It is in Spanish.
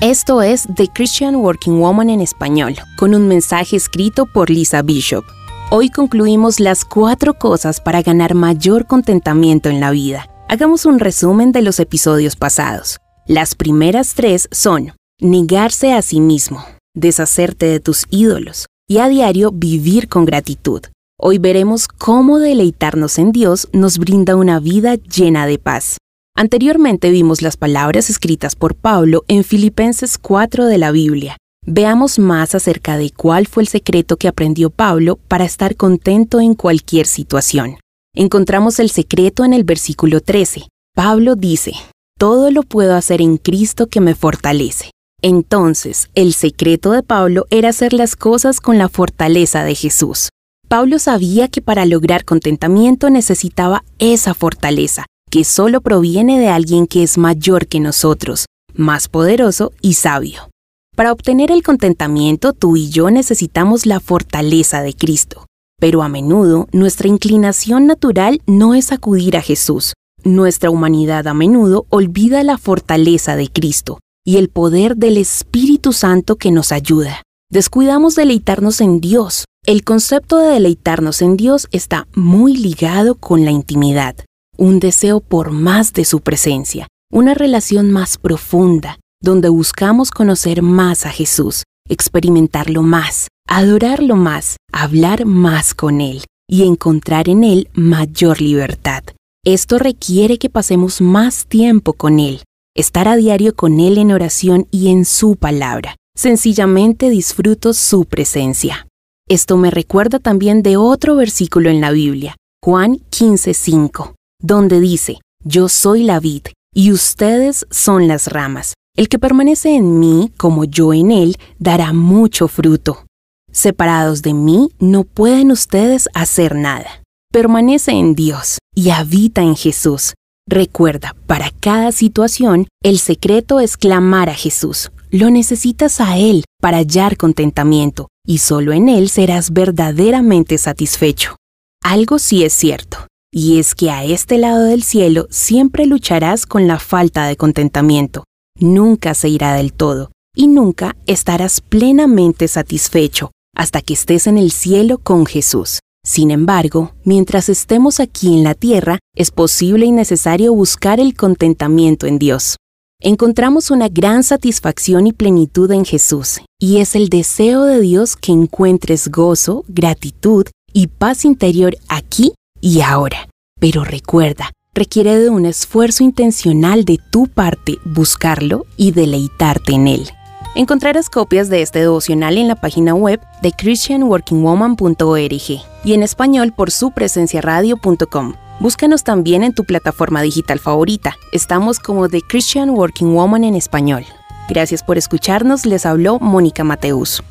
Esto es The Christian Working Woman en español, con un mensaje escrito por Lisa Bishop. Hoy concluimos las cuatro cosas para ganar mayor contentamiento en la vida. Hagamos un resumen de los episodios pasados. Las primeras tres son negarse a sí mismo, deshacerte de tus ídolos y a diario vivir con gratitud. Hoy veremos cómo deleitarnos en Dios nos brinda una vida llena de paz. Anteriormente vimos las palabras escritas por Pablo en Filipenses 4 de la Biblia. Veamos más acerca de cuál fue el secreto que aprendió Pablo para estar contento en cualquier situación. Encontramos el secreto en el versículo 13. Pablo dice, Todo lo puedo hacer en Cristo que me fortalece. Entonces, el secreto de Pablo era hacer las cosas con la fortaleza de Jesús. Pablo sabía que para lograr contentamiento necesitaba esa fortaleza, que solo proviene de alguien que es mayor que nosotros, más poderoso y sabio. Para obtener el contentamiento, tú y yo necesitamos la fortaleza de Cristo. Pero a menudo nuestra inclinación natural no es acudir a Jesús. Nuestra humanidad a menudo olvida la fortaleza de Cristo y el poder del Espíritu Santo que nos ayuda. Descuidamos deleitarnos en Dios. El concepto de deleitarnos en Dios está muy ligado con la intimidad un deseo por más de su presencia, una relación más profunda, donde buscamos conocer más a Jesús, experimentarlo más, adorarlo más, hablar más con Él y encontrar en Él mayor libertad. Esto requiere que pasemos más tiempo con Él, estar a diario con Él en oración y en su palabra. Sencillamente disfruto su presencia. Esto me recuerda también de otro versículo en la Biblia, Juan 15:5 donde dice, Yo soy la vid, y ustedes son las ramas. El que permanece en mí, como yo en él, dará mucho fruto. Separados de mí, no pueden ustedes hacer nada. Permanece en Dios y habita en Jesús. Recuerda, para cada situación, el secreto es clamar a Jesús. Lo necesitas a Él para hallar contentamiento, y solo en Él serás verdaderamente satisfecho. Algo sí es cierto, y es que a este lado del cielo siempre lucharás con la falta de contentamiento. Nunca se irá del todo y nunca estarás plenamente satisfecho hasta que estés en el cielo con Jesús. Sin embargo, mientras estemos aquí en la tierra, es posible y necesario buscar el contentamiento en Dios. Encontramos una gran satisfacción y plenitud en Jesús, y es el deseo de Dios que encuentres gozo, gratitud y paz interior aquí y ahora. Pero recuerda, requiere de un esfuerzo intencional de tu parte buscarlo y deleitarte en él. Encontrarás copias de este devocional en la página web de christianworkingwoman.org y en español por su presencia radio.com. Búscanos también en tu plataforma digital favorita. Estamos como The Christian Working Woman en español. Gracias por escucharnos, les habló Mónica Mateus.